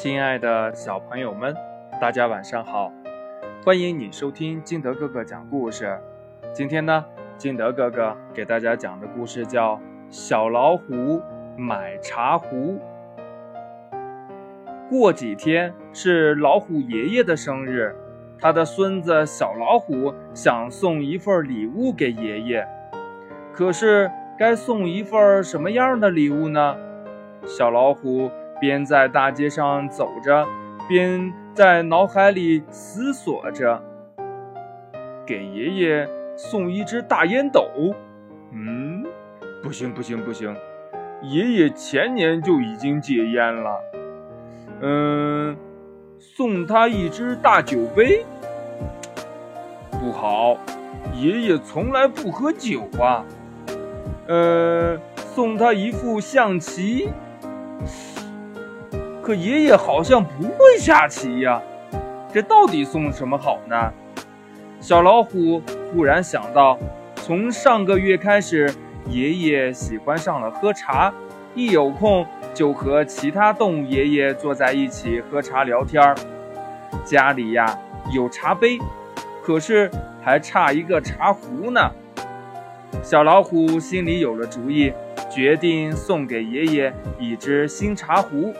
亲爱的小朋友们，大家晚上好！欢迎你收听金德哥哥讲故事。今天呢，金德哥哥给大家讲的故事叫《小老虎买茶壶》。过几天是老虎爷爷的生日，他的孙子小老虎想送一份礼物给爷爷，可是该送一份什么样的礼物呢？小老虎。边在大街上走着，边在脑海里思索着：给爷爷送一只大烟斗。嗯，不行不行不行，爷爷前年就已经戒烟了。嗯，送他一只大酒杯，不好，爷爷从来不喝酒啊。呃，送他一副象棋。可爷爷好像不会下棋呀，这到底送什么好呢？小老虎忽然想到，从上个月开始，爷爷喜欢上了喝茶，一有空就和其他动物爷爷坐在一起喝茶聊天儿。家里呀有茶杯，可是还差一个茶壶呢。小老虎心里有了主意，决定送给爷爷一只新茶壶。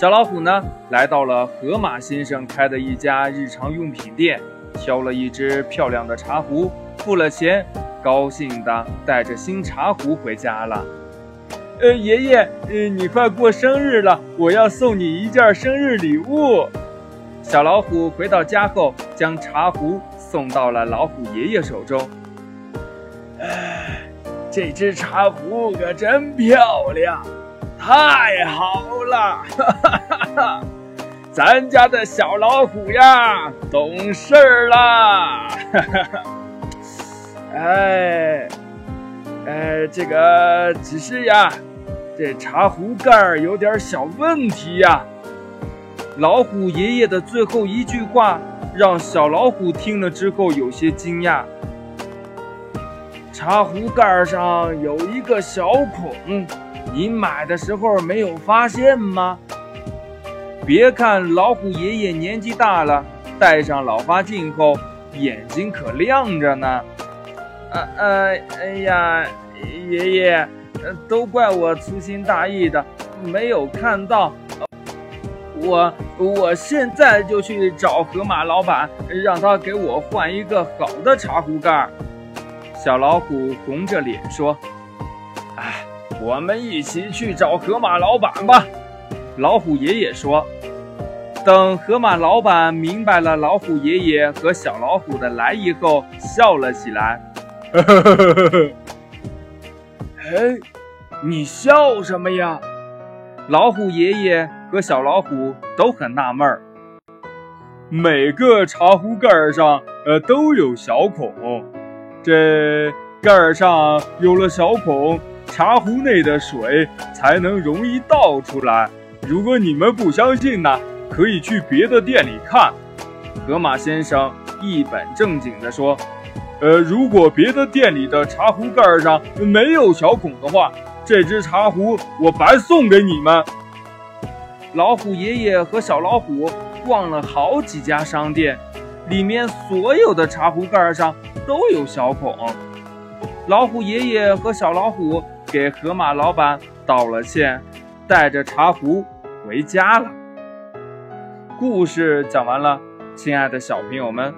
小老虎呢，来到了河马先生开的一家日常用品店，挑了一只漂亮的茶壶，付了钱，高兴地带着新茶壶回家了。呃，爷爷，呃，你快过生日了，我要送你一件生日礼物。小老虎回到家后，将茶壶送到了老虎爷爷手中。哎，这只茶壶可真漂亮。太好了，哈哈哈哈咱家的小老虎呀，懂事了，哈哈哈。哎，哎，这个只是呀，这茶壶盖儿有点小问题呀。老虎爷爷的最后一句话让小老虎听了之后有些惊讶。茶壶盖上有一个小孔。你买的时候没有发现吗？别看老虎爷爷年纪大了，戴上老花镜后眼睛可亮着呢。呃呃，哎呀，爷爷，都怪我粗心大意的，没有看到。我我现在就去找河马老板，让他给我换一个好的茶壶盖。小老虎红着脸说：“。”我们一起去找河马老板吧，老虎爷爷说。等河马老板明白了老虎爷爷和小老虎的来意后，笑了起来。呵呵呵呵呵。哎，你笑什么呀？老虎爷爷和小老虎都很纳闷儿。每个茶壶盖上，呃，都有小孔，这盖儿上有了小孔。茶壶内的水才能容易倒出来。如果你们不相信呢，可以去别的店里看。河马先生一本正经地说：“呃，如果别的店里的茶壶盖上没有小孔的话，这只茶壶我白送给你们。”老虎爷爷和小老虎逛了好几家商店，里面所有的茶壶盖上都有小孔。老虎爷爷和小老虎。给河马老板道了歉，带着茶壶回家了。故事讲完了，亲爱的小朋友们，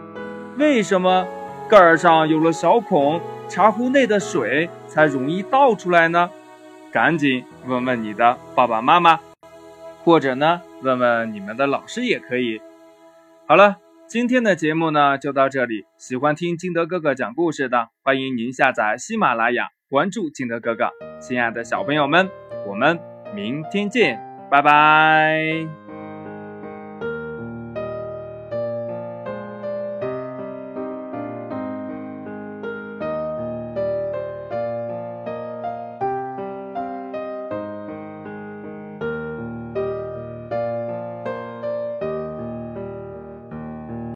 为什么盖儿上有了小孔，茶壶内的水才容易倒出来呢？赶紧问问你的爸爸妈妈，或者呢，问问你们的老师也可以。好了，今天的节目呢就到这里。喜欢听金德哥哥讲故事的，欢迎您下载喜马拉雅。关注金德哥哥，亲爱的小朋友们，我们明天见，拜拜。